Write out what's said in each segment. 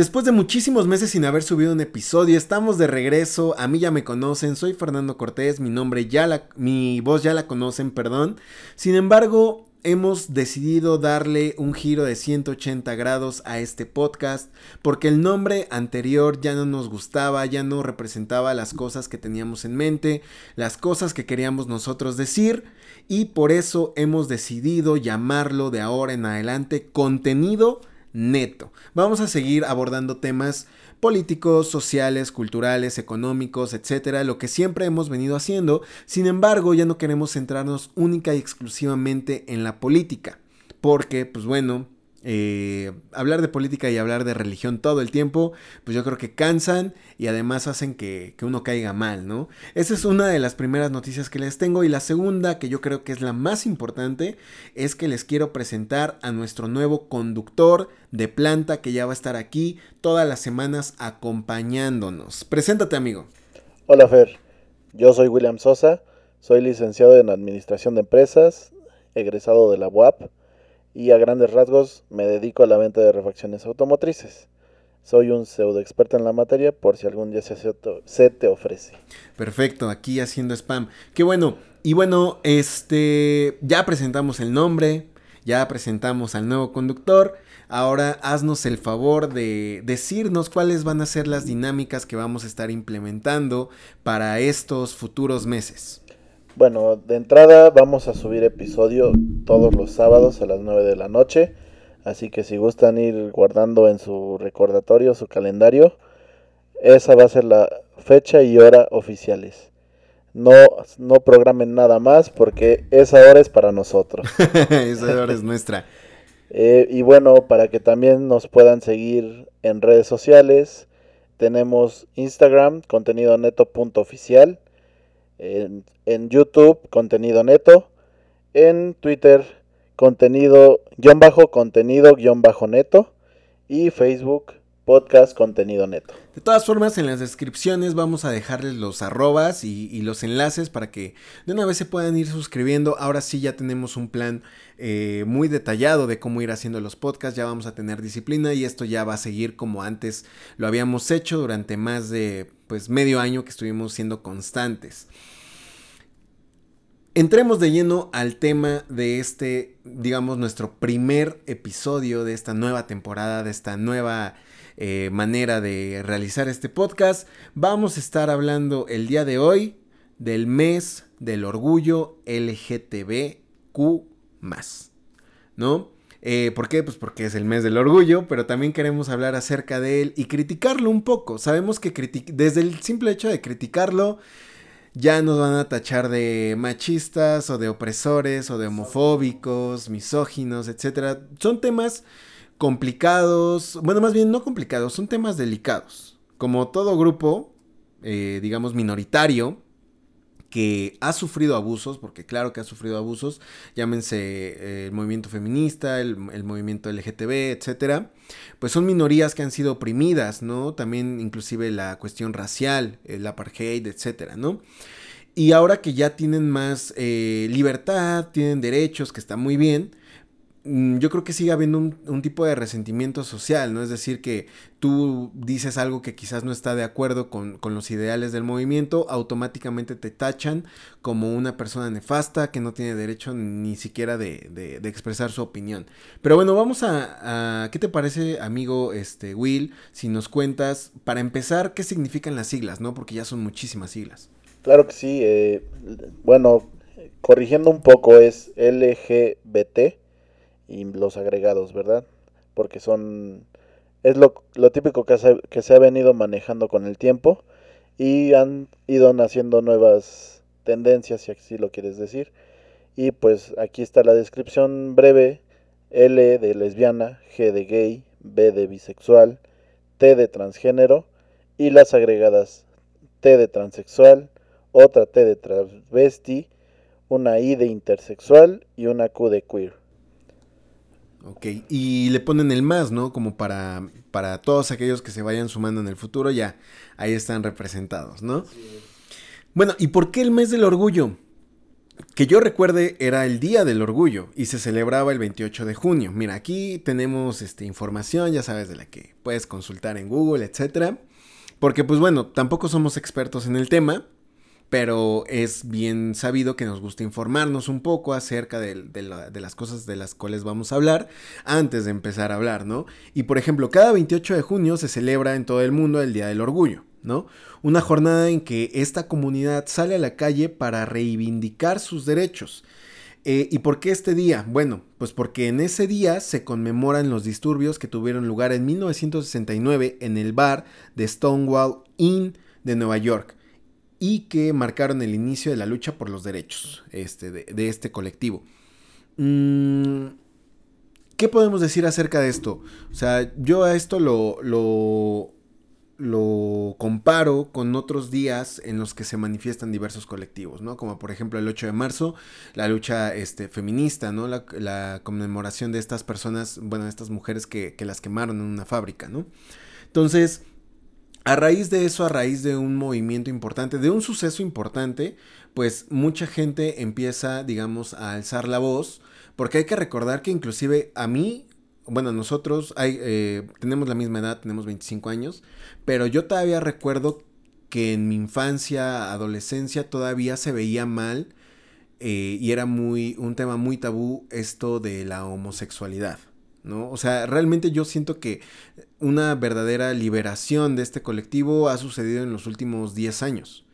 Después de muchísimos meses sin haber subido un episodio, estamos de regreso. A mí ya me conocen, soy Fernando Cortés, mi nombre ya la, mi voz ya la conocen, perdón. Sin embargo, hemos decidido darle un giro de 180 grados a este podcast porque el nombre anterior ya no nos gustaba, ya no representaba las cosas que teníamos en mente, las cosas que queríamos nosotros decir y por eso hemos decidido llamarlo de ahora en adelante contenido neto. Vamos a seguir abordando temas políticos, sociales, culturales, económicos, etcétera, lo que siempre hemos venido haciendo. Sin embargo, ya no queremos centrarnos única y exclusivamente en la política, porque, pues bueno, eh, hablar de política y hablar de religión todo el tiempo, pues yo creo que cansan y además hacen que, que, uno caiga mal, ¿no? Esa es una de las primeras noticias que les tengo y la segunda, que yo creo que es la más importante, es que les quiero presentar a nuestro nuevo conductor de planta que ya va a estar aquí todas las semanas acompañándonos. Preséntate, amigo. Hola, Fer. Yo soy William Sosa, soy licenciado en Administración de Empresas, egresado de la UAP y a grandes rasgos me dedico a la venta de refacciones automotrices. Soy un pseudo experto en la materia por si algún día se, te ofrece. Perfecto, aquí haciendo spam. Qué bueno. Y bueno, este ya presentamos el nombre, ya presentamos al nuevo conductor. Ahora haznos el favor de decirnos cuáles van a ser las dinámicas que vamos a estar implementando para estos futuros meses. Bueno, de entrada vamos a subir episodio todos los sábados a las 9 de la noche. Así que si gustan ir guardando en su recordatorio, su calendario, esa va a ser la fecha y hora oficiales. No, no programen nada más porque esa hora es para nosotros. esa hora es nuestra. Eh, y bueno, para que también nos puedan seguir en redes sociales, tenemos Instagram, contenido neto.oficial en, YouTube contenido neto, en Twitter contenido guion bajo contenido guion bajo neto y Facebook podcast contenido neto. De todas formas, en las descripciones vamos a dejarles los arrobas y, los enlaces para que de una vez se puedan ir suscribiendo. Ahora sí ya tenemos un plan eh, muy detallado de cómo ir haciendo los podcasts, ya vamos a tener disciplina y esto ya va a seguir como antes lo habíamos hecho durante más de pues medio año que estuvimos siendo constantes. Entremos de lleno al tema de este, digamos, nuestro primer episodio de esta nueva temporada, de esta nueva eh, manera de realizar este podcast. Vamos a estar hablando el día de hoy del mes del orgullo LGTBQ, ¿no? Eh, ¿Por qué? Pues porque es el mes del orgullo, pero también queremos hablar acerca de él y criticarlo un poco. Sabemos que desde el simple hecho de criticarlo, ya nos van a tachar de machistas o de opresores o de homofóbicos, misóginos, etcétera. Son temas complicados, bueno, más bien no complicados, son temas delicados. Como todo grupo, eh, digamos, minoritario, que ha sufrido abusos, porque claro que ha sufrido abusos, llámense eh, el movimiento feminista, el, movimiento LGTB, etcétera, pues son minorías que han sido oprimidas, ¿no? También inclusive la cuestión racial, el apartheid, etcétera, ¿no? Y ahora que ya tienen más eh, libertad, tienen derechos, que está muy bien, yo creo que sigue habiendo un, tipo de resentimiento social, ¿no? Es decir, que tú dices algo que quizás no está de acuerdo con, los ideales del movimiento, automáticamente te tachan como una persona nefasta que no tiene derecho ni siquiera de, expresar su opinión. Pero bueno, vamos a, ¿Qué te parece, amigo este, Will, si nos cuentas, para empezar, qué significan las siglas, ¿no? Porque ya son muchísimas siglas. Claro que sí. Eh, bueno, corrigiendo un poco, es LGBT y los agregados, ¿verdad? Porque son... Es lo, típico que se, que se ha venido manejando con el tiempo y han ido naciendo nuevas tendencias, si así lo quieres decir. Y pues aquí está la descripción breve. L de lesbiana, G de gay, B de bisexual, T de transgénero y las agregadas T de transexual, otra T de travesti, una I de intersexual y una Q de queer. Ok, y le ponen el más, ¿no? Como para, para todos aquellos que se vayan sumando en el futuro, ya ahí están representados, ¿no? Bueno, ¿y por qué el mes del orgullo? que yo recuerde era el Día del Orgullo y se celebraba el 28 de junio. Mira, aquí tenemos este, información, ya sabes, de la que puedes consultar en Google, etcétera. Porque pues bueno, tampoco somos expertos en el tema, pero es bien sabido que nos gusta informarnos un poco acerca de, las cosas de las cuales vamos a hablar antes de empezar a hablar, ¿no? Y por ejemplo, cada 28 de junio se celebra en todo el mundo el Día del Orgullo, ¿no? Una jornada en que esta comunidad sale a la calle para reivindicar sus derechos. Eh, ¿Y por qué este día? Bueno, pues porque en ese día se conmemoran los disturbios que tuvieron lugar en 1969 en el bar de Stonewall Inn de Nueva York y que marcaron el inicio de la lucha por los derechos este, de, este colectivo. Mm, ¿Qué podemos decir acerca de esto? O sea, yo a esto lo, lo, comparo con otros días en los que se manifiestan diversos colectivos, ¿no? Como por ejemplo el 8 de marzo, la lucha este, feminista, ¿no? La, conmemoración de estas personas, bueno, de estas mujeres que, que las quemaron en una fábrica, ¿no? Entonces, a raíz de eso, a raíz de un movimiento importante, de un suceso importante, pues mucha gente empieza, digamos, a alzar la voz, porque hay que recordar que inclusive a mí, bueno, nosotros hay, eh, tenemos la misma edad, tenemos 25 años, pero yo todavía recuerdo que en mi infancia, adolescencia, todavía se veía mal eh, y era muy un tema muy tabú esto de la homosexualidad. ¿No? O sea, realmente yo siento que una verdadera liberación de este colectivo ha sucedido en los últimos 10 años.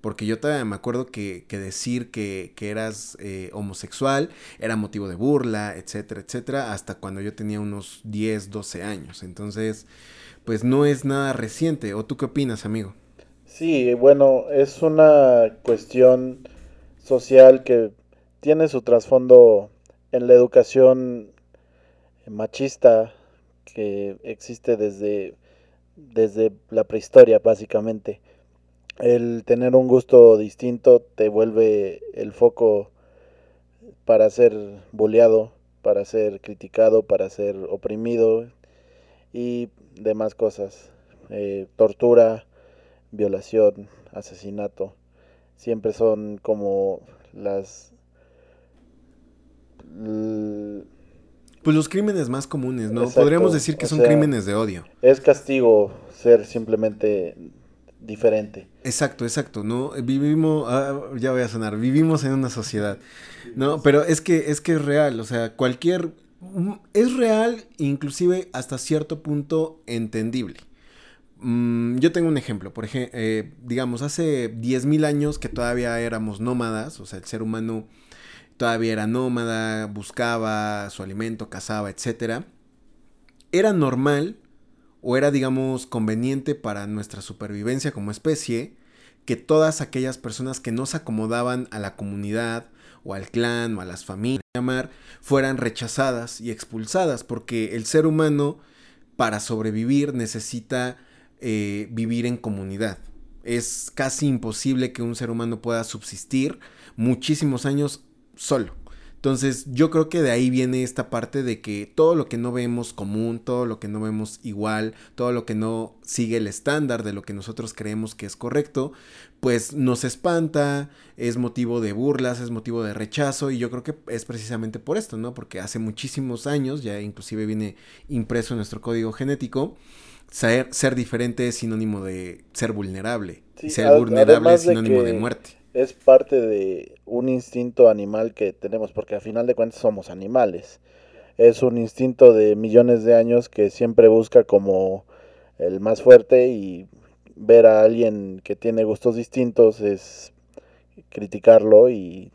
Porque yo todavía me acuerdo que, decir que, eras eh, homosexual era motivo de burla, etcétera, etcétera, hasta cuando yo tenía unos 10, 12 años. Entonces, pues no es nada reciente. ¿O tú qué opinas, amigo? Sí, bueno, es una cuestión social que tiene su trasfondo en la educación machista que existe desde, desde la prehistoria, básicamente. El tener un gusto distinto te vuelve el foco para ser boleado, para ser criticado, para ser oprimido y demás cosas. Eh, tortura, violación, asesinato, siempre son como las pues los crímenes más comunes, ¿no? Podríamos decir que son crímenes de odio. Es castigo ser simplemente diferente. Exacto, exacto, ¿no? Vivimos, ah, ya voy a sonar, vivimos en una sociedad, ¿no? Pero es que es que es real, o sea, cualquier, mm, es real, inclusive hasta cierto punto entendible. Mm, yo tengo un ejemplo, por ejemplo, eh, digamos, hace 10.000 años que todavía éramos nómadas, o sea, el ser humano todavía era nómada, buscaba su alimento, cazaba, etc. Era normal o era, digamos, conveniente para nuestra supervivencia como especie que todas aquellas personas que no se acomodaban a la comunidad o al clan o a las familias, llamar, fueran rechazadas y expulsadas, porque el ser humano para sobrevivir necesita eh, vivir en comunidad. Es casi imposible que un ser humano pueda subsistir muchísimos años solo. Entonces yo creo que de ahí viene esta parte de que todo lo que no vemos común, todo lo que no vemos igual, todo lo que no sigue el estándar de lo que nosotros creemos que es correcto, pues nos espanta, es motivo de burlas, es motivo de rechazo y yo creo que es precisamente por esto, ¿no? Porque hace muchísimos años, ya inclusive viene impreso en nuestro código genético, ser, ser diferente es sinónimo de ser vulnerable y ser vulnerable es sinónimo de muerte es parte de un instinto animal que tenemos, porque al final de cuentas somos animales. Es un instinto de millones de años que siempre busca como el más fuerte y ver a alguien que tiene gustos distintos es criticarlo y,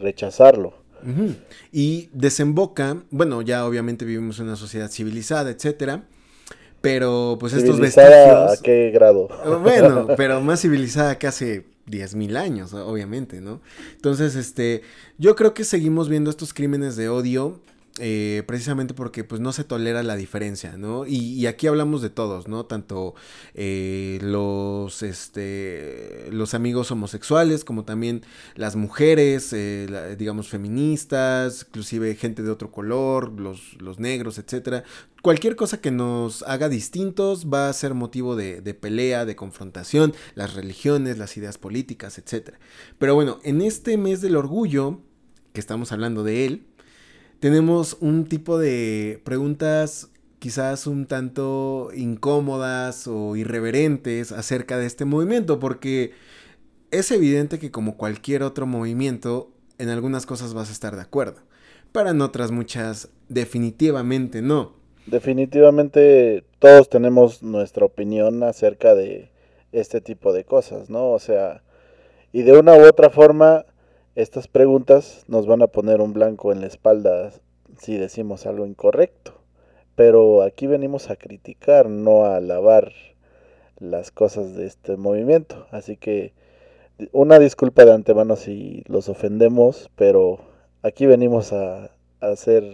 rechazarlo. Y desemboca, bueno, ya obviamente vivimos en una sociedad civilizada, etcétera, pero pues estos vestigios... ¿A qué grado? Bueno, pero más civilizada que hace 10.000 años, obviamente, ¿no? Entonces, este, yo creo que seguimos viendo estos crímenes de odio eh, precisamente porque pues no se tolera la diferencia, ¿no? Y, aquí hablamos de todos, ¿no? Tanto eh, los, este, los amigos homosexuales como también las mujeres, eh, digamos, feministas, inclusive gente de otro color, los, los negros, etcétera. Cualquier cosa que nos haga distintos va a ser motivo de, de pelea, de confrontación, las religiones, las ideas políticas, etcétera. Pero bueno, en este mes del orgullo, que estamos hablando de él, tenemos un tipo de preguntas quizás un tanto incómodas o irreverentes acerca de este movimiento, porque es evidente que como cualquier otro movimiento, en algunas cosas vas a estar de acuerdo, pero en otras muchas definitivamente no. Definitivamente todos tenemos nuestra opinión acerca de este tipo de cosas, ¿no? O sea, y de una u otra forma estas preguntas nos van a poner un blanco en la espalda si decimos algo incorrecto. Pero aquí venimos a criticar, no a alabar las cosas de este movimiento. Así que una disculpa de antemano si los ofendemos, pero aquí venimos a, a ser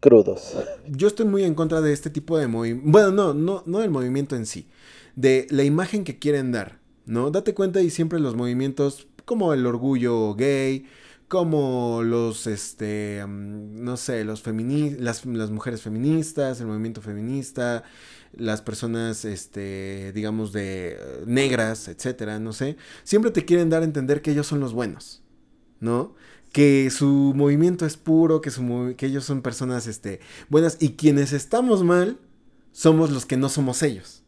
crudos. Yo estoy muy en contra de este tipo de movimiento. Bueno, no, no, no del movimiento en sí, de la imagen que quieren dar, ¿no? Date cuenta y siempre los movimientos como el orgullo gay, como los, este, no sé, los las, las, mujeres feministas, el movimiento feminista, las personas, este, digamos, de eh, negras, etcétera, no sé, siempre te quieren dar a entender que ellos son los buenos, ¿no? Que su movimiento es puro, que, su, que ellos son personas, este, buenas, y quienes estamos mal somos los que no somos ellos.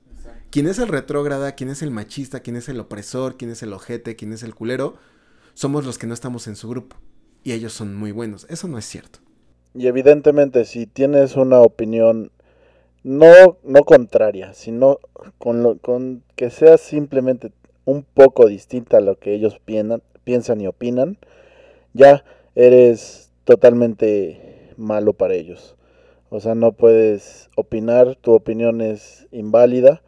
¿Quién es el retrógrada? ¿Quién es el machista? ¿Quién es el opresor? ¿Quién es el ojete? ¿Quién es el culero? Somos los que no estamos en su grupo. Y ellos son muy buenos. Eso no es cierto. Y evidentemente si tienes una opinión no, no contraria, sino con, lo, con que sea simplemente un poco distinta a lo que ellos piensan, piensan y opinan, ya eres totalmente malo para ellos. O sea, no puedes opinar, tu opinión es inválida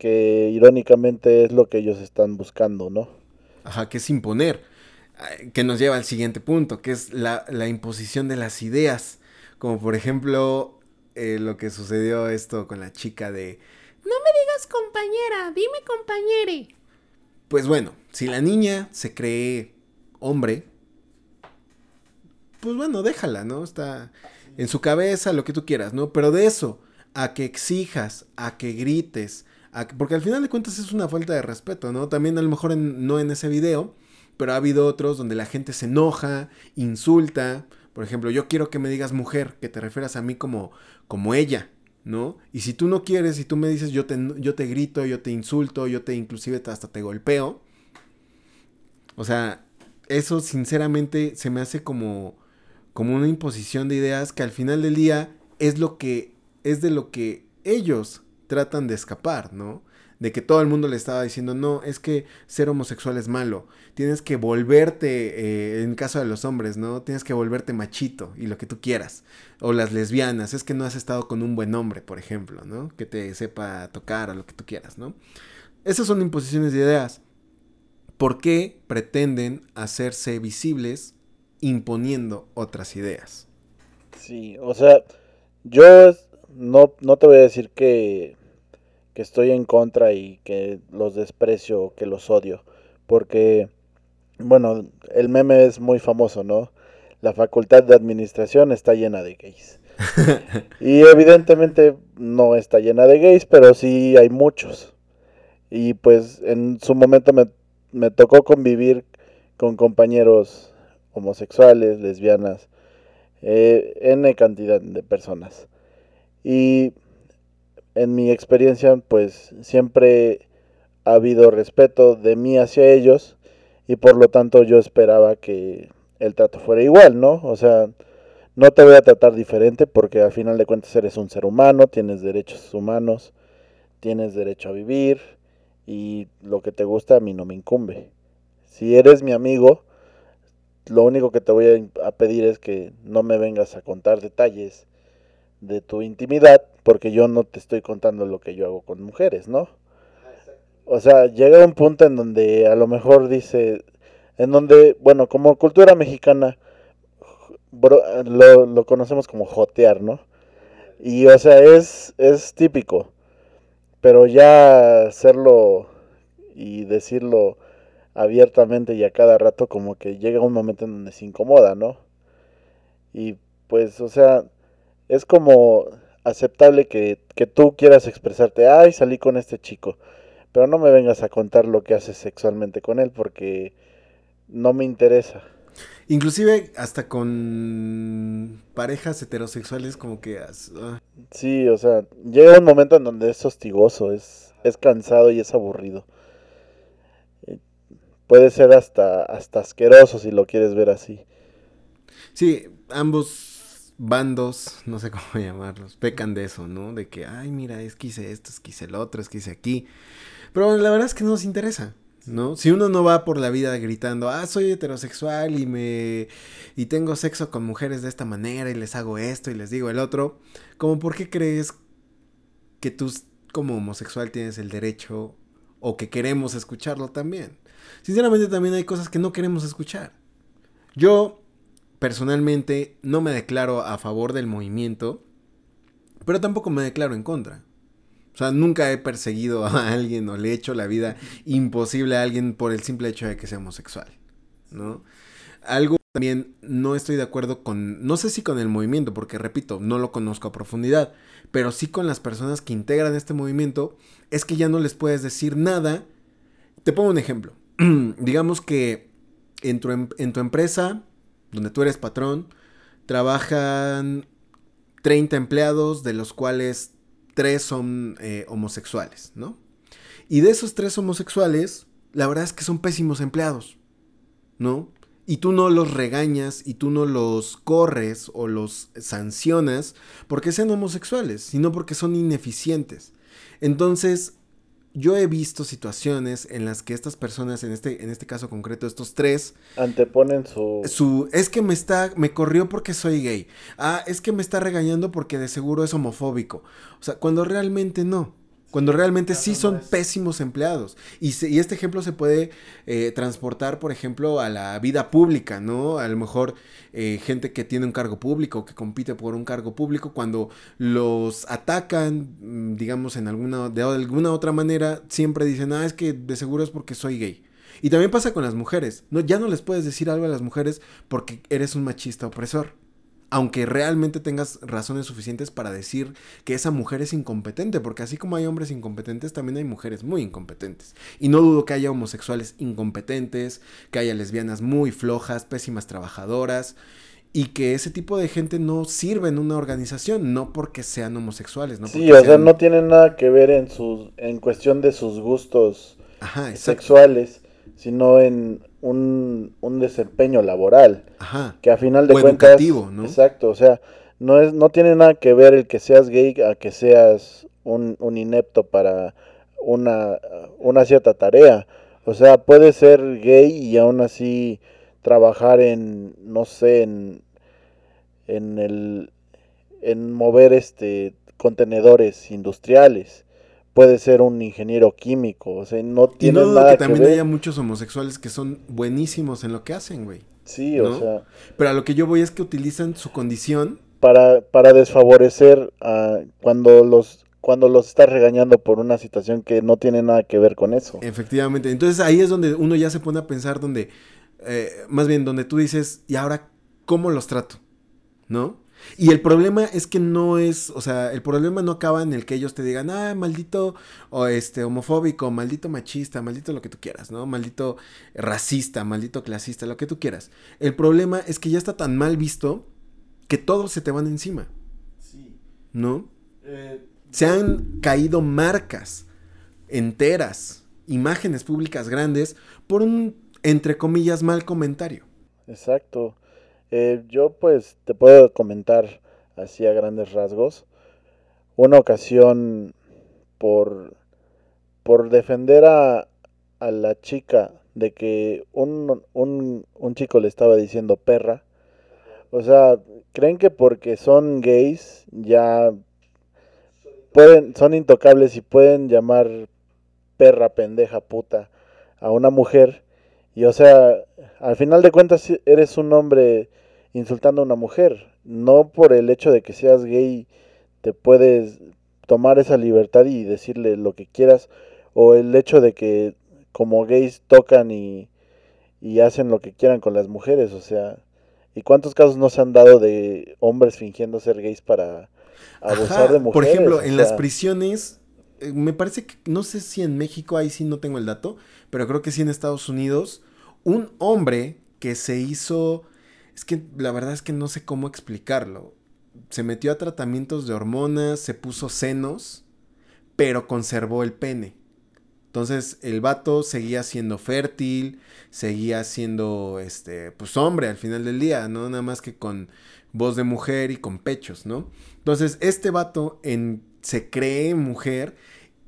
que irónicamente es lo que ellos están buscando, ¿no? Ajá, que es imponer, que nos lleva al siguiente punto, que es la, imposición de las ideas, como por ejemplo eh, lo que sucedió esto con la chica de... No me digas compañera, dime compañere. Pues bueno, si la niña se cree hombre, pues bueno, déjala, ¿no? Está en su cabeza lo que tú quieras, ¿no? Pero de eso, a que exijas, a que grites, porque al final de cuentas es una falta de respeto, ¿no? También a lo mejor no en ese video, pero ha habido otros donde la gente se enoja, insulta. Por ejemplo, yo quiero que me digas mujer, que te refieras a mí como, como ella, ¿no? Y si tú no quieres, y tú me dices yo te, yo te grito, yo te insulto, yo te inclusive hasta te golpeo. O sea, eso sinceramente se me hace como, como una imposición de ideas que al final del día es lo que es de lo que ellos tratan de escapar, ¿no? De que todo el mundo le estaba diciendo, no, es que ser homosexual es malo. Tienes que volverte, eh, en caso de los hombres, ¿no? Tienes que volverte machito y lo que tú quieras. O las lesbianas, es que no has estado con un buen hombre, por ejemplo, ¿no? Que te sepa tocar o lo que tú quieras, ¿no? Esas son imposiciones de ideas. ¿Por qué pretenden hacerse visibles imponiendo otras ideas? Sí, o sea, yo no, no te voy a decir que que estoy en contra y que los desprecio, que los odio, porque, bueno, el meme es muy famoso, ¿no? La facultad de administración está llena de gays. y evidentemente no está llena de gays, pero sí hay muchos. Y pues en su momento me, me tocó convivir con compañeros homosexuales, lesbianas, eh, N cantidad de personas. Y en mi experiencia, pues siempre ha habido respeto de mí hacia ellos y por lo tanto yo esperaba que el trato fuera igual, ¿no? O sea, no te voy a tratar diferente porque al final de cuentas eres un ser humano, tienes derechos humanos, tienes derecho a vivir y lo que te gusta a mí no me incumbe. Si eres mi amigo, lo único que te voy a pedir es que no me vengas a contar detalles de tu intimidad, porque yo no te estoy contando lo que yo hago con mujeres, ¿no? O sea, llega un punto en donde a lo mejor dice, en donde, bueno, como cultura mexicana, lo, lo conocemos como jotear, ¿no? Y o sea, es, es típico. Pero ya hacerlo y decirlo abiertamente y a cada rato como que llega un momento en donde se incomoda, ¿no? Y pues, o sea, es como aceptable que, que tú quieras expresarte, ay, salí con este chico, pero no me vengas a contar lo que haces sexualmente con él porque no me interesa. Inclusive hasta con parejas heterosexuales como que... ah. Sí, o sea, llega un momento en donde es hostigoso, es, es cansado y es aburrido. Eh, Puede ser hasta, hasta asqueroso si lo quieres ver así. Sí, ambos bandos, no sé cómo llamarlos, pecan de eso, ¿no? De que, ay, mira, es que hice esto, es que hice el otro, es que hice aquí. Pero la verdad es que no nos interesa, ¿no? Si uno no va por la vida gritando, ah, soy heterosexual y me... y tengo sexo con mujeres de esta manera y les hago esto y les digo el otro, como por qué crees que tú como homosexual tienes el derecho o que queremos escucharlo también? Sinceramente también hay cosas que no queremos escuchar. Yo personalmente no me declaro a favor del movimiento, pero tampoco me declaro en contra. O sea, nunca he perseguido a alguien o le he hecho la vida imposible a alguien por el simple hecho de que sea homosexual, ¿no? Algo también no estoy de acuerdo con, no sé si con el movimiento, porque repito, no lo conozco a profundidad, pero sí con las personas que integran este movimiento, es que ya no les puedes decir nada. Te pongo un ejemplo. Digamos que en tu, em- en tu empresa, donde tú eres patrón, trabajan 30 empleados, de los cuales 3 son eh, homosexuales, ¿no? Y de esos 3 homosexuales, la verdad es que son pésimos empleados, ¿no? Y tú no los regañas y tú no los corres o los sancionas porque sean homosexuales, sino porque son ineficientes. Entonces, yo he visto situaciones en las que estas personas, en este, en este caso concreto, estos tres, Anteponen su... su es que me está me corrió porque soy gay. Ah, es que me está regañando porque de seguro es homofóbico. O sea, cuando realmente no. Cuando realmente sí son pésimos empleados. Y, se- y este ejemplo se puede eh, transportar, por ejemplo, a la vida pública, ¿no? A lo mejor eh, gente que tiene un cargo público, que compite por un cargo público, cuando los atacan, mm, digamos, en alguna, de alguna otra manera, siempre dicen, ah, es que de seguro es porque soy gay. Y también pasa con las mujeres. No, ya no les puedes decir algo a las mujeres porque eres un machista opresor. Aunque realmente tengas razones suficientes para decir que esa mujer es incompetente, porque así como hay hombres incompetentes, también hay mujeres muy incompetentes. Y no dudo que haya homosexuales incompetentes, que haya lesbianas muy flojas, pésimas trabajadoras, y que ese tipo de gente no sirve en una organización, no porque sean homosexuales, no Sí, porque o sea, sean- no tiene nada que ver en sus, en cuestión de sus gustos Ajá, sexuales, sino en un, un desempeño laboral, Ajá. que a final de O cuentas, educativo, ¿no? exacto, o sea, no es, no tiene nada que ver el que seas gay a que seas un, un inepto para una, una cierta tarea, o sea, puedes ser gay y aún así trabajar en, no sé, en, en el, en mover este contenedores industriales. Puede ser un ingeniero químico, o sea, no Y tiene no dudo nada que que, también ver. haya muchos homosexuales que son buenísimos en lo que hacen, güey. Sí, ¿no? o sea, Pero a lo que yo voy es que utilizan su condición. para, para desfavorecer a cuando los cuando los estás regañando por una situación que no tiene nada que ver con eso. Efectivamente. Entonces ahí es donde uno ya se pone a pensar donde, eh, más bien donde tú dices, ¿y ahora cómo los trato? ¿No? Y el problema es que no es, o sea, el problema no acaba en el que ellos te digan, ah, maldito o este homofóbico, maldito machista, maldito lo que tú quieras, ¿no? Maldito racista, maldito clasista, lo que tú quieras. El problema es que ya está tan mal visto que todos se te van encima, ¿no? Se han caído marcas enteras, imágenes públicas grandes, por un, entre comillas, mal comentario. Exacto. Eh, yo pues te puedo comentar así a grandes rasgos. Una ocasión por, por defender a, a la chica de que un, un, un chico le estaba diciendo perra. O sea, creen que porque son gays ya pueden, son intocables y pueden llamar perra, pendeja, puta a una mujer. Y o sea, al final de cuentas eres un hombre insultando a una mujer. No por el hecho de que seas gay te puedes tomar esa libertad y decirle lo que quieras. O el hecho de que como gays tocan y, y hacen lo que quieran con las mujeres. O sea, ¿y cuántos casos no se han dado de hombres fingiendo ser gays para abusar Ajá, de mujeres? Por ejemplo, O en las prisiones, eh, me parece que, no sé si en México, ahí sí no tengo el dato, pero creo que sí en Estados Unidos, un hombre que se hizo, es que la verdad es que no sé cómo explicarlo, se metió a tratamientos de hormonas, se puso senos, pero conservó el pene. Entonces el vato seguía siendo fértil, seguía siendo, este, pues hombre al final del día, ¿no? Nada más que con voz de mujer y con pechos, ¿no? Entonces este vato en, se cree mujer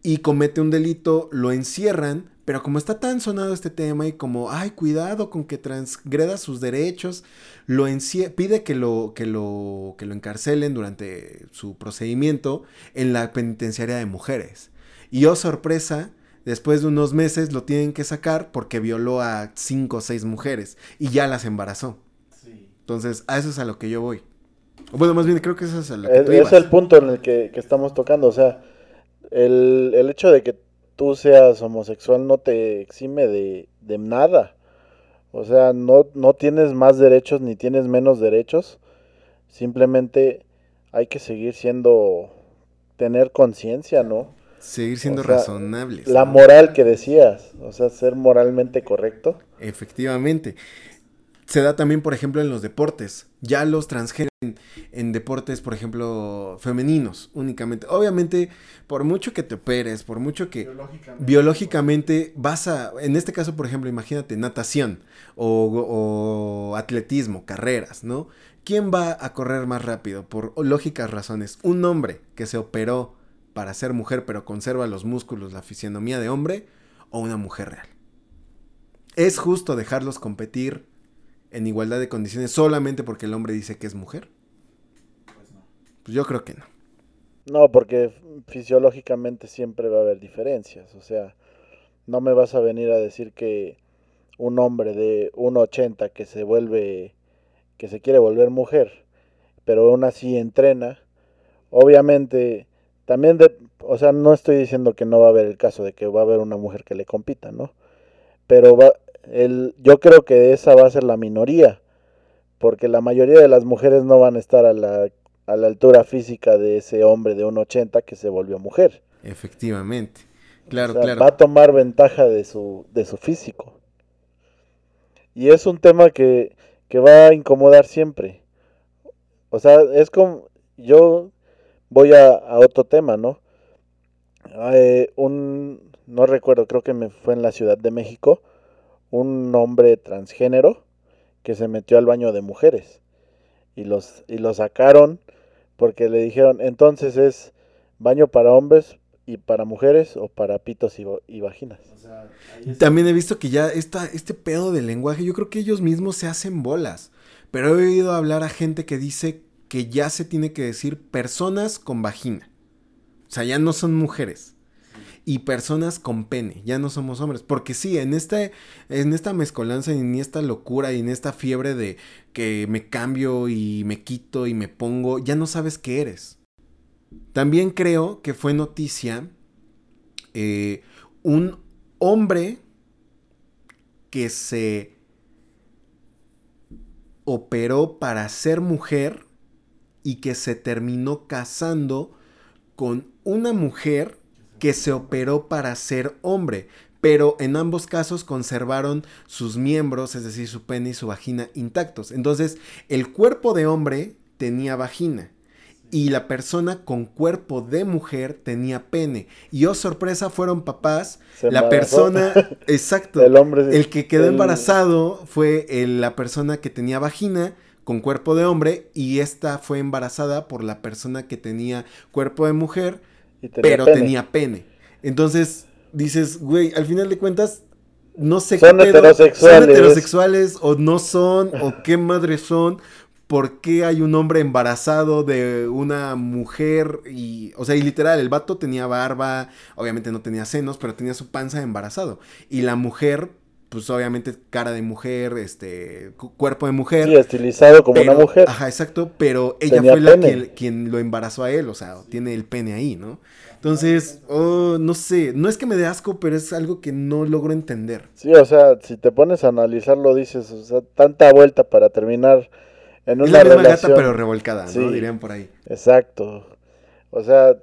y comete un delito, lo encierran, pero como está tan sonado este tema y como, ay, cuidado con que transgreda sus derechos, lo pide que lo, que, lo, que lo encarcelen durante su procedimiento en la penitenciaria de mujeres. Y oh sorpresa, después de unos meses lo tienen que sacar porque violó a cinco o seis mujeres y ya las embarazó. Entonces, a eso es a lo que yo voy. O Bueno, más bien creo que eso es a lo que Es, tú es el punto en el que, que estamos tocando. O sea, el, el hecho de que tú seas homosexual no te exime de, de nada. O sea, no, no tienes más derechos ni tienes menos derechos. Simplemente hay que seguir siendo, tener conciencia, ¿no? Seguir siendo O sea, razonables. La moral que decías, o sea, ser moralmente correcto. Efectivamente. Se da también, por ejemplo, en los deportes. Ya los transgéneros en, en deportes, por ejemplo, femeninos únicamente. Obviamente, por mucho que te operes, por mucho que biológicamente vas a, en este caso, por ejemplo, imagínate, natación o, o atletismo, carreras, ¿no? ¿Quién va a correr más rápido? Por lógicas razones. Un hombre que se operó para ser mujer pero conserva los músculos, la fisionomía de hombre, o una mujer real. ¿Es justo dejarlos competir en igualdad de condiciones solamente porque el hombre dice que es mujer? Pues yo creo que no. No, porque fisiológicamente siempre va a haber diferencias. O sea, no me vas a venir a decir que un hombre de 1,80 que se vuelve, que se quiere volver mujer, pero aún así entrena, obviamente, también, de, o sea, no estoy diciendo que no va a haber el caso de que va a haber una mujer que le compita, ¿no? Pero va, el, yo creo que esa va a ser la minoría, porque la mayoría de las mujeres no van a estar a la a la altura física de ese hombre de 1,80 que se volvió mujer. Efectivamente. Claro, O sea, claro. Va a tomar ventaja de su, de su físico. Y es un tema que, que va a incomodar siempre. O sea, es como. Yo voy a, a otro tema, ¿no? Eh, un. No recuerdo, creo que me fue en la Ciudad de México. Un hombre transgénero que se metió al baño de mujeres. Y los, y lo sacaron porque le dijeron, entonces es baño para hombres y para mujeres o para pitos y, y vaginas. También he visto que ya esta, este pedo del lenguaje, yo creo que ellos mismos se hacen bolas. Pero he oído hablar a gente que dice que ya se tiene que decir personas con vagina. O sea, ya no son mujeres. Y personas con pene, ya no somos hombres. Porque sí, en, este, en esta mezcolanza y en esta locura y en esta fiebre de que me cambio y me quito y me pongo, ya no sabes qué eres. También creo que fue noticia eh, un hombre que se operó para ser mujer y que se terminó casando con una mujer que se operó para ser hombre, pero en ambos casos conservaron sus miembros, es decir, su pene y su vagina intactos. Entonces, el cuerpo de hombre tenía vagina y la persona con cuerpo de mujer tenía pene. Y oh sorpresa, fueron papás. Se la embarazó. persona, exacto, El hombre. el que quedó el- embarazado fue el- la persona que tenía vagina con cuerpo de hombre y esta fue embarazada por la persona que tenía cuerpo de mujer, tenía pero pene. tenía pene. Entonces dices, güey, al final de cuentas, no sé Son qué pedo, heterosexuales. ¿Son heterosexuales o no son? ¿O qué madres son? ¿Por qué hay un hombre embarazado de una mujer? Y, o sea, y literal, el vato tenía barba, obviamente no tenía senos, pero tenía su panza de embarazado. Y la mujer pues obviamente cara de mujer, este, cu- cuerpo de mujer. Sí, estilizado como pero- una mujer. Ajá, exacto, pero ella Tenía fue la pene. quien, lo embarazó a él, o sea, tiene el pene ahí, ¿no? Entonces, oh, no sé, no es que me dé asco, pero es algo que no logro entender. Sí, o sea, si te pones a analizarlo, dices, o sea, tanta vuelta para terminar en Es una la misma relación. gata, pero revolcada, ¿no? Dirían por ahí. Exacto. O sea,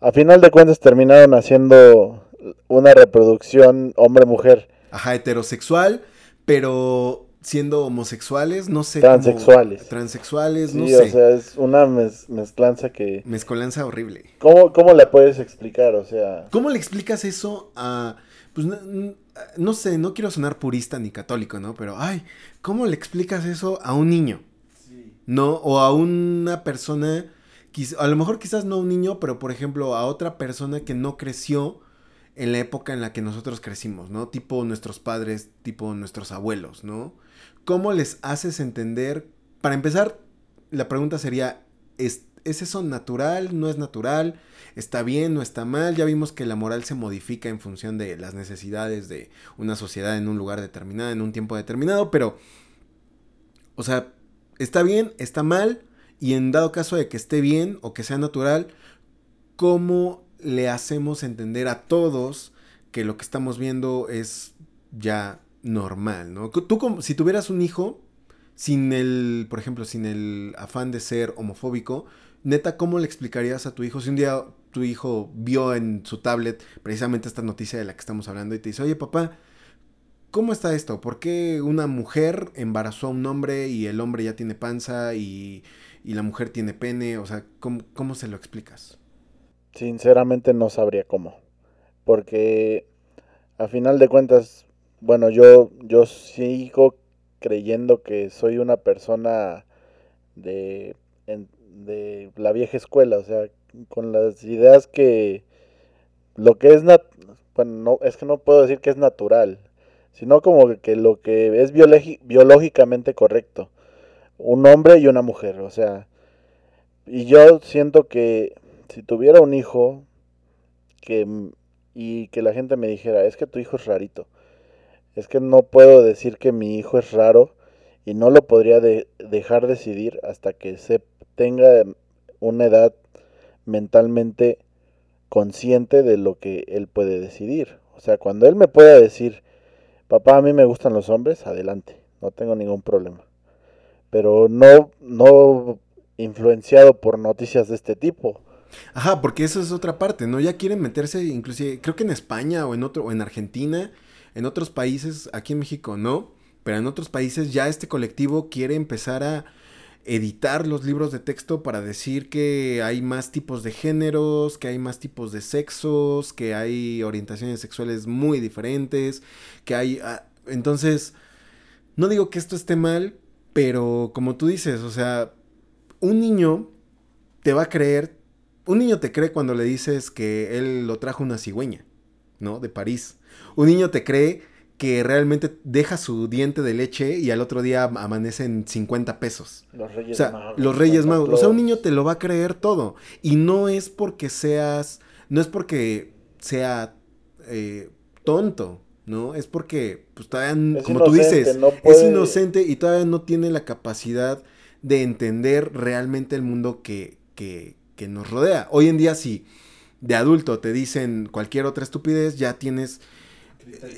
a final de cuentas terminaron haciendo una reproducción hombre-mujer. Ajá, heterosexual, pero siendo homosexuales, no sé. cómo- Transexuales. transexuales, Sí, no o sé. sea, es una mez- mezclanza que... Mezcolanza horrible. ¿Cómo, ¿Cómo la puedes explicar? O sea, ¿Cómo le explicas eso a... Pues no, no sé, no quiero sonar purista ni católico, ¿no? Pero, ay, ¿cómo le explicas eso a un niño? ¿No? O a una persona, a lo mejor quizás no a un niño, pero por ejemplo a otra persona que no creció en la época en la que nosotros crecimos, ¿no? Tipo nuestros padres, tipo nuestros abuelos, ¿no? ¿Cómo les haces entender? Para empezar, la pregunta sería, ¿es, ¿es eso natural? ¿No es natural? ¿Está bien? ¿No está mal? Ya vimos que la moral se modifica en función de las necesidades de una sociedad en un lugar determinado, en un tiempo determinado, pero, o sea, ¿está bien? ¿Está mal? Y en dado caso de que esté bien o que sea natural, ¿cómo le hacemos entender a todos que lo que estamos viendo es ya normal, ¿no? Tú como, si tuvieras un hijo, sin el, por ejemplo, sin el afán de ser homofóbico, neta, ¿cómo le explicarías a tu hijo si un día tu hijo vio en su tablet precisamente esta noticia de la que estamos hablando y te dice, oye papá, ¿cómo está esto? ¿Por qué una mujer embarazó a un hombre y el hombre ya tiene panza y, la mujer tiene pene? O sea, ¿cómo, cómo se lo explicas? Sinceramente no sabría cómo. Porque a final de cuentas, bueno, yo, yo sigo creyendo que soy una persona de, de la vieja escuela, o sea, con las ideas que lo que es bueno, no, es que no puedo decir que es natural, sino como que lo que es biológicamente correcto. Un hombre y una mujer, o sea, y yo siento que si tuviera un hijo que y que la gente me dijera, es que tu hijo es rarito. Es que no puedo decir que mi hijo es raro y no lo podría de- dejar decidir hasta que se tenga una edad mentalmente consciente de lo que él puede decidir. O sea, cuando él me pueda decir, papá, a mí me gustan los hombres, adelante, no tengo ningún problema. Pero no, no influenciado por noticias de este tipo. Ajá, porque eso es otra parte, ¿no? Ya quieren meterse, inclusive, creo que en España o en otro, o en Argentina, en otros países, aquí en México no, pero en otros países ya este colectivo quiere empezar a editar los libros de texto para decir que hay más tipos de géneros, que hay más tipos de sexos, que hay orientaciones sexuales muy diferentes, que hay... ah, entonces, no digo que esto esté mal, pero como tú dices, o sea, un niño te va a creer, un niño te cree cuando le dices que él lo trajo una cigüeña, ¿no? De París. Un niño te cree que realmente deja su diente de leche y al otro día amanece en 50 pesos. Los O Reyes sea, Magos. los Reyes Magos. O sea, un niño te lo va a creer todo. Y no es porque seas, no es porque sea eh, tonto, ¿no? Es porque, pues todavía, Es como tú dices, no es inocente y todavía no tiene la capacidad de entender realmente el mundo que, que, que nos rodea. Hoy en día, si de adulto te dicen cualquier otra estupidez, ya tienes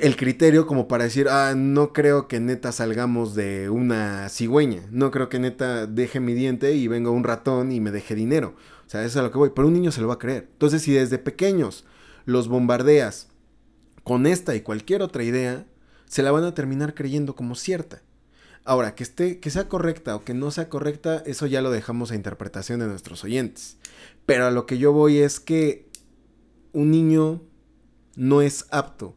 el criterio como para decir, ah, no creo que neta salgamos de una cigüeña, no creo que neta deje mi diente y venga un ratón y me deje dinero. O sea, eso es a lo que voy, pero un niño se lo va a creer. Entonces, si desde pequeños los bombardeas con esta y cualquier otra idea, se la van a terminar creyendo como cierta. Ahora, que esté, que sea correcta o que no sea correcta, eso ya lo dejamos a interpretación de nuestros oyentes. Pero a lo que yo voy es que un niño no es apto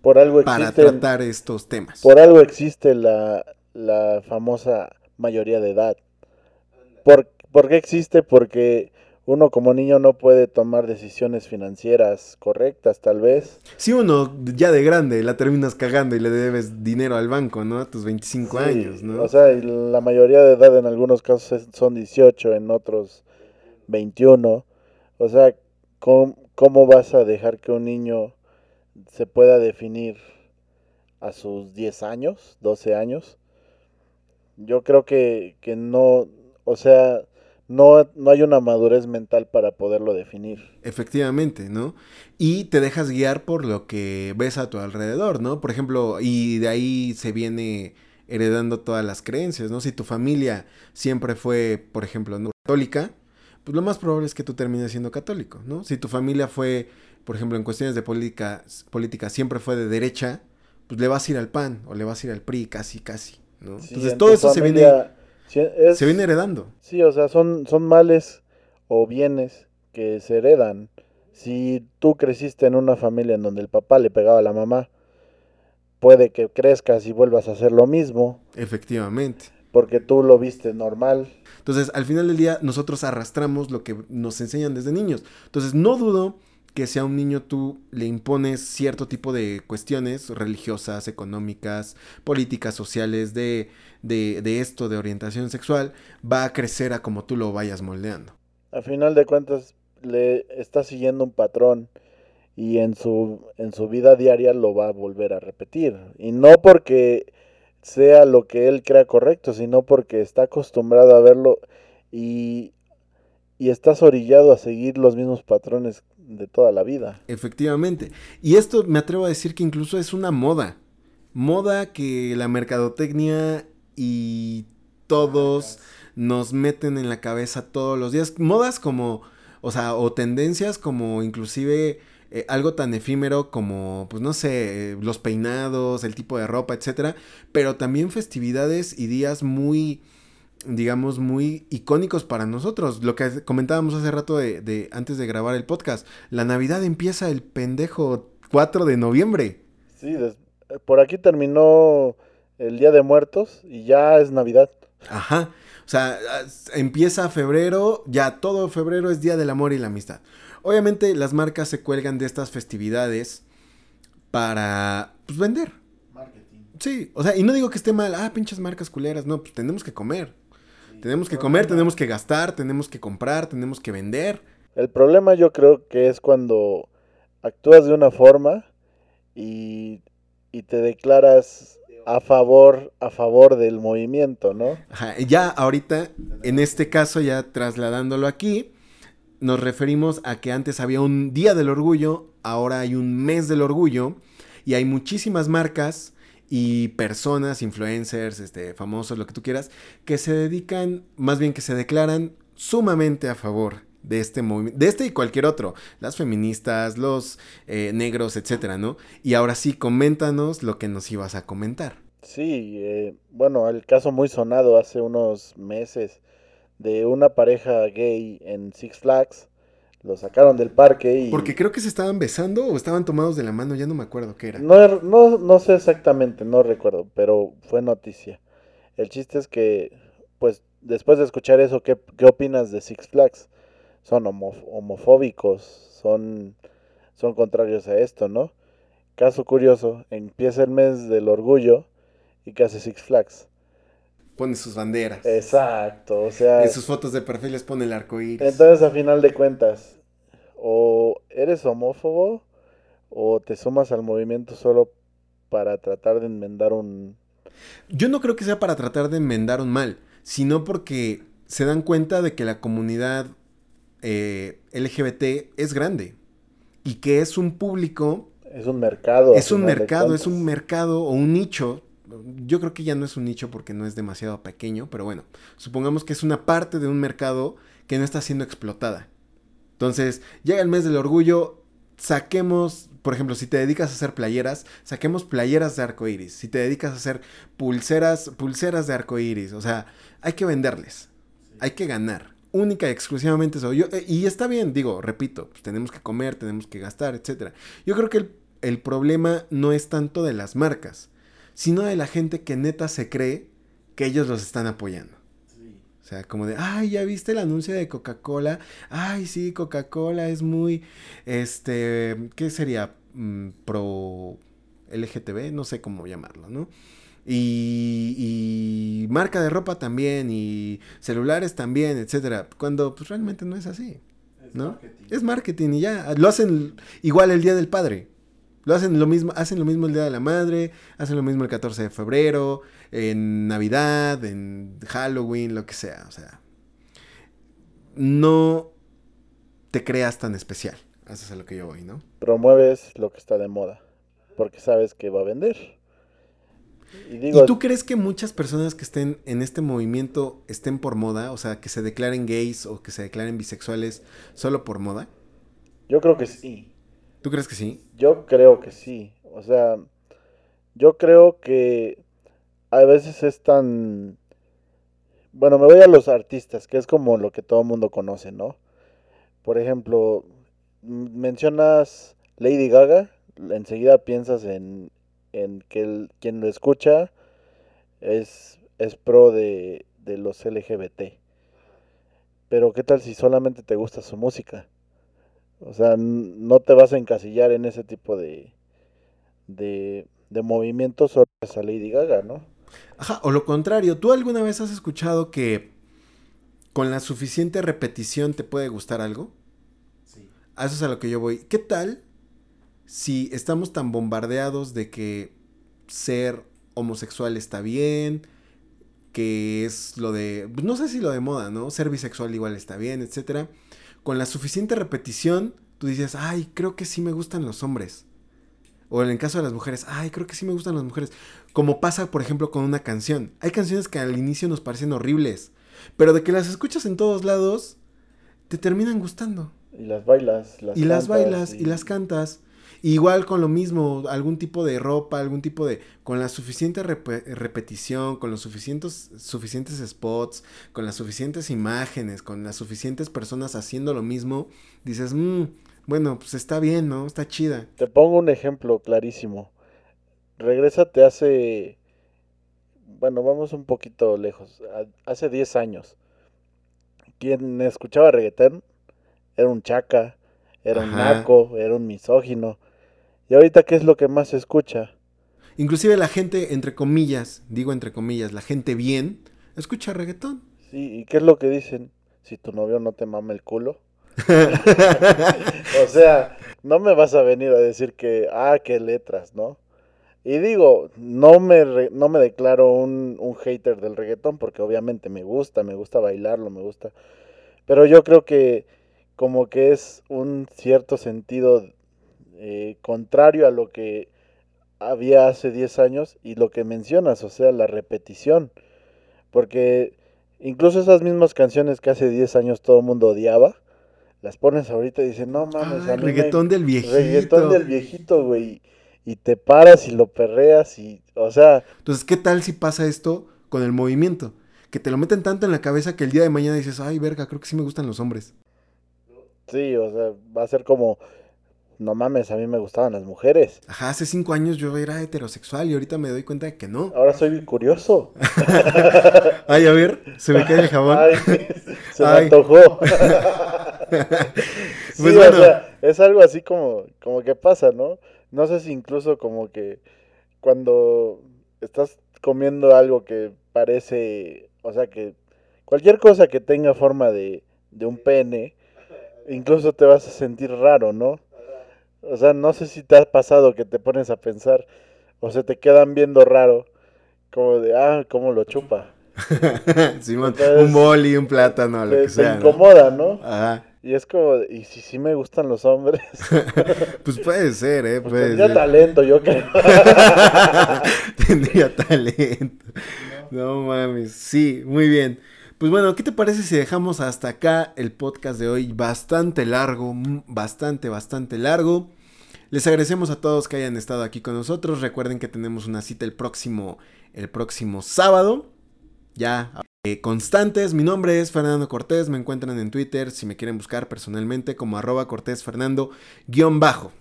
Por algo para existe, tratar estos temas. por algo existe la, la famosa mayoría de edad. ¿Por, ¿Por qué existe? Porque uno como niño no puede tomar decisiones financieras correctas, tal vez. Si uno ya de grande la terminas cagando y le debes dinero al banco, ¿no? A tus 25 Sí, años, ¿no? O sea, la mayoría de edad en algunos casos son 18, en otros 21. O sea, ¿cómo, cómo vas a dejar que un niño se pueda definir a sus 10 años, 12 años. Yo creo que, que no, o sea, no, no hay una madurez mental para poderlo definir. Efectivamente, ¿no? Y te dejas guiar por lo que ves a tu alrededor, ¿no? Por ejemplo, y de ahí se viene heredando todas las creencias, ¿no? Si tu familia siempre fue, por ejemplo, ¿no? católica, pues lo más probable es que tú termines siendo católico, ¿no? Si tu familia fue, por ejemplo, en cuestiones de política, política siempre fue de derecha, pues le vas a ir al PAN o le vas a ir al PRI, casi, casi, ¿no? Sí, Entonces en todo eso se viene, sí, es- se viene heredando. Sí, o sea, son, son males o bienes que se heredan. Si tú creciste en una familia en donde el papá le pegaba a la mamá, puede que crezcas y vuelvas a hacer lo mismo, Efectivamente. porque tú lo viste normal. Entonces, al final del día, nosotros arrastramos lo que nos enseñan desde niños. Entonces, no dudo que si a un niño tú le impones cierto tipo de cuestiones religiosas, económicas, políticas, sociales, de, de, de esto, de orientación sexual, va a crecer a como tú lo vayas moldeando. A final de cuentas, le está siguiendo un patrón y en su, en su vida diaria lo va a volver a repetir. Y no porque sea lo que él crea correcto, sino porque está acostumbrado a verlo y, y estás orillado a seguir los mismos patrones de toda la vida. Efectivamente. Y esto me atrevo a decir que incluso es una moda. Moda que la mercadotecnia y todos nos meten en la cabeza todos los días. Modas como, o sea, o tendencias como inclusive eh, algo tan efímero como, pues no sé, los peinados, el tipo de ropa, etcétera. Pero también festividades y días muy digamos, muy icónicos para nosotros. Lo que comentábamos hace rato de, de, antes de grabar el podcast. La Navidad empieza el pendejo 4 de noviembre. Sí, des- por aquí terminó el Día de Muertos y ya es Navidad. Ajá. O sea, empieza febrero, ya todo febrero es Día del Amor y la Amistad. Obviamente las marcas se cuelgan de estas festividades para pues, vender. Sí, o sea, y no digo que esté mal, ah, pinches marcas culeras, no, pues tenemos que comer. Tenemos que comer, tenemos que gastar, tenemos que comprar, tenemos que vender. El problema yo creo que es cuando actúas de una forma y, y te declaras a favor, a favor del movimiento, ¿no? Ajá, ya ahorita, en este caso, ya trasladándolo aquí, nos referimos a que antes había un Día del Orgullo, ahora hay un Mes del Orgullo, y hay muchísimas marcas y personas, influencers, este, famosos, lo que tú quieras, que se dedican, más bien que se declaran sumamente a favor de este movimiento, de este y cualquier otro, las feministas, los eh, negros, etcétera, ¿no? Y ahora sí, coméntanos lo que nos ibas a comentar. Sí, eh, bueno, el caso muy sonado hace unos meses de una pareja gay en Six Flags, lo sacaron del parque y... Porque creo que se estaban besando o estaban tomados de la mano, ya no me acuerdo qué era. No, no, no sé exactamente, no recuerdo, pero fue noticia. El chiste es que, pues, después de escuchar eso, ¿qué, qué opinas de Six Flags? Son homo- homofóbicos, son, son contrarios a esto, ¿no? Caso curioso, empieza el mes del orgullo y ¿qué hace Six Flags? Pone sus banderas. Exacto, o sea, En sus fotos de perfil les pone el arco iris. entonces a final de cuentas, o eres homófobo o te sumas al movimiento solo para tratar de enmendar un, Yo no creo que sea para tratar de enmendar un mal, sino porque se dan cuenta de que la comunidad eh, LGBT es grande y que es un público, Es un mercado. es un mercado, es un mercado o un nicho. Yo creo que ya no es un nicho porque no es demasiado pequeño, pero bueno, supongamos que es una parte de un mercado que no está siendo explotada. Entonces, llega el mes del orgullo, saquemos, por ejemplo, si te dedicas a hacer playeras, saquemos playeras de arco iris. Si te dedicas a hacer pulseras, pulseras de arco iris. O sea, hay que venderles, hay que ganar. Única y exclusivamente eso. Yo, eh, y está bien, digo, repito, pues tenemos que comer, tenemos que gastar, etc. Yo creo que el, el problema no es tanto de las marcas, sino de la gente que neta se cree que ellos los están apoyando. O sea, como de, ay, ya viste el anuncio de Coca-Cola. Ay, sí, Coca-Cola es muy, este, ¿qué sería? Mm, pro LGTB, no sé cómo llamarlo, ¿no? Y, y marca de ropa también, y celulares también, etcétera. Cuando pues realmente no es así, ¿no? Es marketing y ya. Lo hacen igual el Día del Padre. Lo hacen lo mismo, hacen lo mismo el Día de la Madre, hacen lo mismo el 14 de febrero, en Navidad, en Halloween, lo que sea. O sea, no te creas tan especial. Eso es a lo que yo voy, ¿no? Promueves lo que está de moda, porque sabes que va a vender. Y, digo, ¿Y tú crees que muchas personas que estén en este movimiento estén por moda? O sea, que se declaren gays o que se declaren bisexuales solo por moda? Yo creo que sí. ¿Tú crees que sí? Yo creo que sí. O sea, yo creo que a veces es tan... Bueno, me voy a los artistas, que es como lo que todo el mundo conoce, ¿no? Por ejemplo, mencionas Lady Gaga, enseguida piensas en, en que el, quien lo escucha es, es pro de, de los LGBT. Pero ¿qué tal si solamente te gusta su música? O sea, no te vas a encasillar en ese tipo de, de, de movimientos sobre esa Lady Gaga, ¿no? Ajá, o lo contrario, ¿tú alguna vez has escuchado que con la suficiente repetición te puede gustar algo? Sí. A eso es a lo que yo voy. ¿Qué tal si estamos tan bombardeados de que ser homosexual está bien, que es lo de, no sé si lo de moda, ¿no? Ser bisexual igual está bien, etcétera. Con la suficiente repetición, tú dices, ay, creo que sí me gustan los hombres. O en el caso de las mujeres, ay, creo que sí me gustan las mujeres. Como pasa, por ejemplo, con una canción. Hay canciones que al inicio nos parecen horribles, pero de que las escuchas en todos lados, te terminan gustando. Y las bailas. Las y las bailas y... las cantas. Igual con lo mismo, algún tipo de ropa, algún tipo de... Con la suficiente repetición, con los suficientes, suficientes spots, con las suficientes imágenes, con las suficientes personas haciendo lo mismo, dices, mmm, bueno, pues está bien, ¿no? Está chida. Te pongo un ejemplo clarísimo. Regrésate hace... Bueno, vamos un poquito lejos. Hace 10 años. Quien escuchaba reggaetón era un chaca, era un naco, era un misógino. ¿Y ahorita qué es lo que más se escucha? Inclusive la gente, entre comillas, digo entre comillas, la gente bien, escucha reggaetón. Sí, ¿y qué es lo que dicen? Si tu novio no te mama el culo. o sea, no me vas a venir a decir que, ah, qué letras, ¿no? Y digo, no me, no me declaro un, un hater del reggaetón porque obviamente me gusta, me gusta bailarlo, me gusta. Pero yo creo que como que es un cierto sentido eh, contrario a lo que había hace 10 años y lo que mencionas, o sea, la repetición. Porque incluso esas mismas canciones que hace 10 años todo el mundo odiaba, las pones ahorita y dicen, no mames, ah, reggaetón del viejito. Reggaetón del viejito, güey. Y te paras y lo perreas y, o sea... Entonces, ¿qué tal si pasa esto con el movimiento? Que te lo meten tanto en la cabeza que el día de mañana dices, ay, verga, creo que sí me gustan los hombres. Sí, o sea, va a ser como, no mames, a mí me gustaban las mujeres. Ajá, hace cinco años yo era heterosexual y ahorita me doy cuenta de que no. Ahora soy curioso. Ay, a ver, se me cae el jabón. Ay, se me antojó. pues bueno. o sea, es algo así como, como que pasa, ¿no? No sé si incluso como que cuando estás comiendo algo que parece, o sea, que cualquier cosa que tenga forma de, de un pene, incluso te vas a sentir raro, ¿no? O sea, no sé si te ha pasado que te pones a pensar o se te quedan viendo raro, como de, ah, ¿cómo lo chupa? Simón, un boli, un plátano, lo que sea. Te incomoda, ¿no? Ajá. Y es como, ¿y si sí me gustan los hombres? pues puede ser, ¿eh? Pues tendría talento, yo creo. tendría talento. No mames. Sí, muy bien. Pues bueno, ¿qué te parece si dejamos hasta acá el podcast de hoy? Bastante largo, bastante, bastante largo. Les agradecemos a todos que hayan estado aquí con nosotros. Recuerden que tenemos una cita el próximo, el próximo sábado. Ya eh, constantes. Mi nombre es Fernando Cortés. Me encuentran en Twitter si me quieren buscar personalmente como arroba Cortés Fernando guion bajo.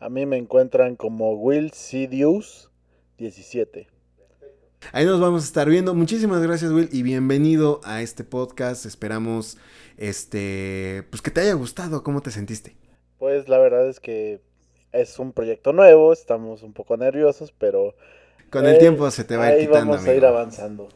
A mí me encuentran como Will 17. Ahí nos vamos a estar viendo. Muchísimas gracias, Will, y bienvenido a este podcast. Esperamos este pues que te haya gustado. ¿Cómo te sentiste? Pues la verdad es que es un proyecto nuevo, estamos un poco nerviosos, pero... Con el tiempo se te va a ir quitando. Vamos a ir avanzando.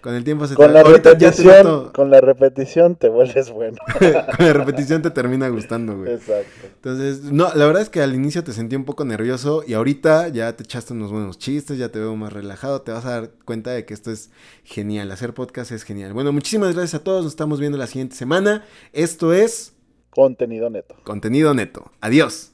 Con el tiempo se Con te la, ahorita ya te noto- con la repetición te vuelves bueno. con la repetición te termina gustando, güey. Exacto. Entonces, no, la verdad es que al inicio te sentí un poco nervioso y ahorita ya te echaste unos buenos chistes, ya te veo más relajado, te vas a dar cuenta de que esto es genial, hacer podcast es genial. Bueno, muchísimas gracias a todos, nos estamos viendo la siguiente semana. Esto es Contenido neto. contenido neto. Adiós.